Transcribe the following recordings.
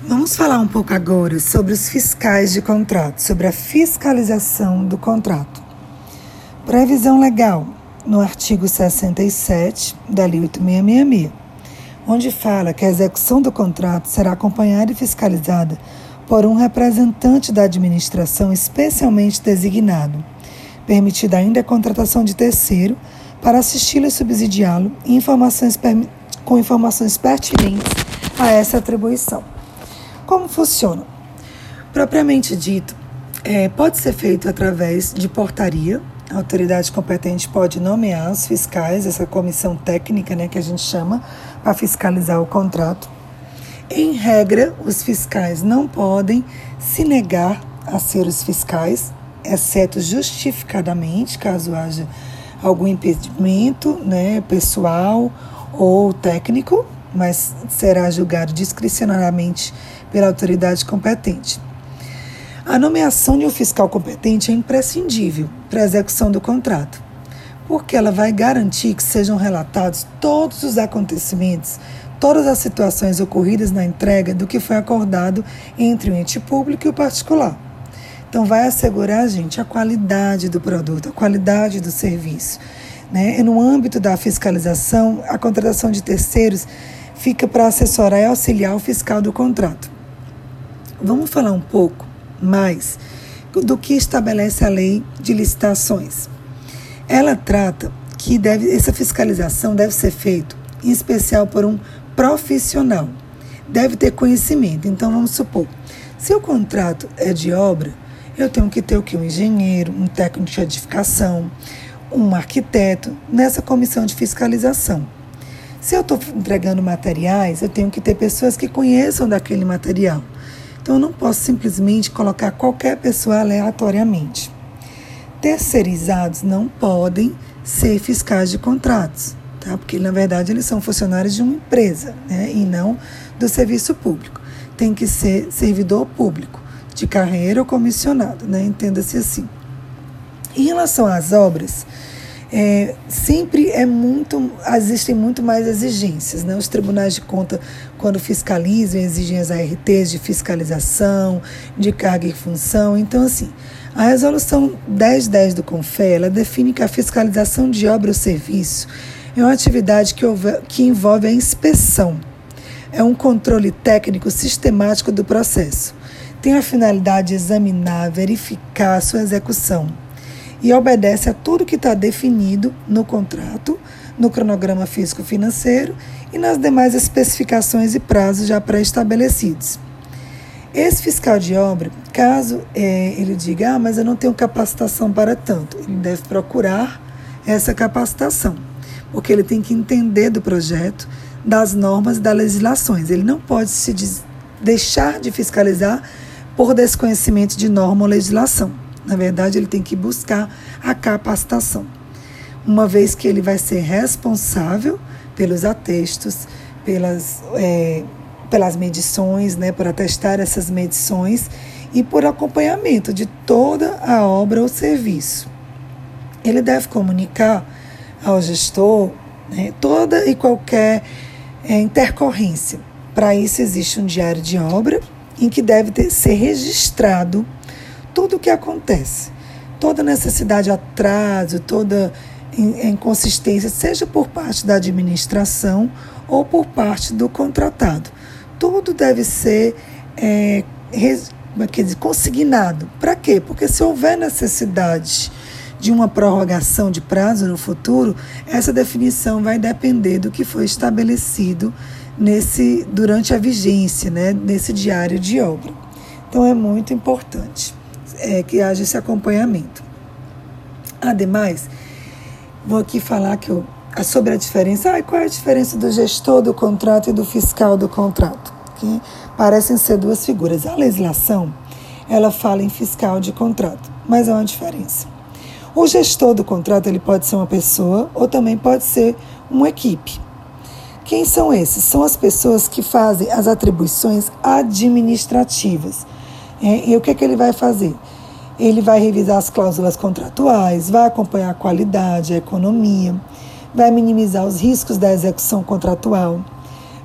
Vamos falar um pouco agora sobre os fiscais de contrato, sobre a fiscalização do contrato. Previsão legal no artigo 67 da Lei 8666, onde fala que a execução do contrato será acompanhada e fiscalizada por um representante da administração especialmente designado, permitida ainda a contratação de terceiro para assisti-lo e subsidiá-lo com informações pertinentes a essa atribuição. Como funciona? Propriamente dito, é, pode ser feito através de portaria. A autoridade competente pode nomear os fiscais, essa comissão técnica né, que a gente chama, para fiscalizar o contrato. Em regra, os fiscais não podem se negar a ser os fiscais, exceto justificadamente, caso haja algum impedimento né, pessoal ou técnico, mas será julgado discricionariamente pela autoridade competente. A nomeação de um fiscal competente é imprescindível para a execução do contrato, porque ela vai garantir que sejam relatados todos os acontecimentos, todas as situações ocorridas na entrega do que foi acordado entre o ente público e o particular. Então, vai assegurar, gente, a qualidade do produto, a qualidade do serviço. Né? E no âmbito da fiscalização, a contratação de terceiros fica para assessorar e auxiliar o fiscal do contrato. Vamos falar um pouco mais do que estabelece a lei de licitações. Ela trata que deve, essa fiscalização deve ser feita, em especial por um profissional. Deve ter conhecimento. Então, vamos supor, se o contrato é de obra, eu tenho que ter o que? Um engenheiro, um técnico de edificação, um arquiteto nessa comissão de fiscalização. Se eu estou entregando materiais, eu tenho que ter pessoas que conheçam daquele material. Então, eu não posso simplesmente colocar qualquer pessoa aleatoriamente. Terceirizados não podem ser fiscais de contratos, tá? porque na verdade eles são funcionários de uma empresa né? e não do serviço público. Tem que ser servidor público de carreira ou comissionado, né? Entenda-se assim. Em relação às obras, é, sempre é muito, existem muito mais exigências. Né? Os tribunais de conta, quando fiscalizam, exigem as ARTs de fiscalização, de carga e função. Então, assim, a resolução 1010 do CONFE, define que a fiscalização de obra ou serviço é uma atividade que, que envolve a inspeção. É um controle técnico sistemático do processo tem a finalidade de examinar, verificar a sua execução e obedece a tudo que está definido no contrato, no cronograma físico-financeiro e nas demais especificações e prazos já pré-estabelecidos. Esse fiscal de obra, caso é, ele diga, ah, mas eu não tenho capacitação para tanto, ele deve procurar essa capacitação, porque ele tem que entender do projeto, das normas e das legislações. Ele não pode se deixar de fiscalizar por desconhecimento de norma ou legislação. Na verdade, ele tem que buscar a capacitação, uma vez que ele vai ser responsável pelos atestos, pelas, é, pelas medições, né, por atestar essas medições e por acompanhamento de toda a obra ou serviço. Ele deve comunicar ao gestor né, toda e qualquer é, intercorrência. Para isso, existe um diário de obra em que deve ter, ser registrado tudo o que acontece. Toda necessidade, atraso, toda inconsistência, seja por parte da administração ou por parte do contratado. Tudo deve ser é, res, é dizer, consignado. Para quê? Porque se houver necessidade de uma prorrogação de prazo no futuro, essa definição vai depender do que foi estabelecido nesse durante a vigência, né, nesse diário de obra. Então é muito importante é, que haja esse acompanhamento. Ademais, vou aqui falar que eu, sobre a diferença. Ah, qual é a diferença do gestor do contrato e do fiscal do contrato? Que parecem ser duas figuras. A legislação ela fala em fiscal de contrato, mas há uma diferença. O gestor do contrato ele pode ser uma pessoa ou também pode ser uma equipe. Quem são esses? São as pessoas que fazem as atribuições administrativas. É, e o que, é que ele vai fazer? Ele vai revisar as cláusulas contratuais, vai acompanhar a qualidade, a economia, vai minimizar os riscos da execução contratual,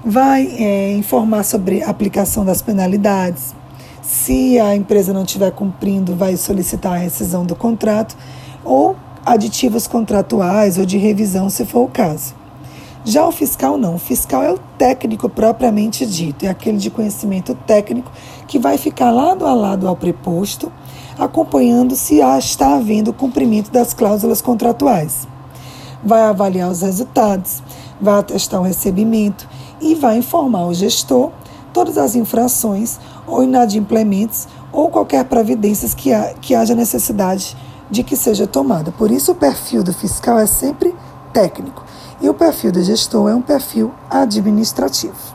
vai é, informar sobre a aplicação das penalidades. Se a empresa não estiver cumprindo, vai solicitar a rescisão do contrato ou aditivos contratuais ou de revisão, se for o caso. Já o fiscal não. O fiscal é o técnico propriamente dito, é aquele de conhecimento técnico que vai ficar lado a lado ao preposto, acompanhando se está havendo cumprimento das cláusulas contratuais. Vai avaliar os resultados, vai atestar o recebimento e vai informar ao gestor todas as infrações ou inadimplementos ou qualquer providências que, ha, que haja necessidade de que seja tomada. Por isso, o perfil do fiscal é sempre técnico e o perfil do gestor é um perfil administrativo.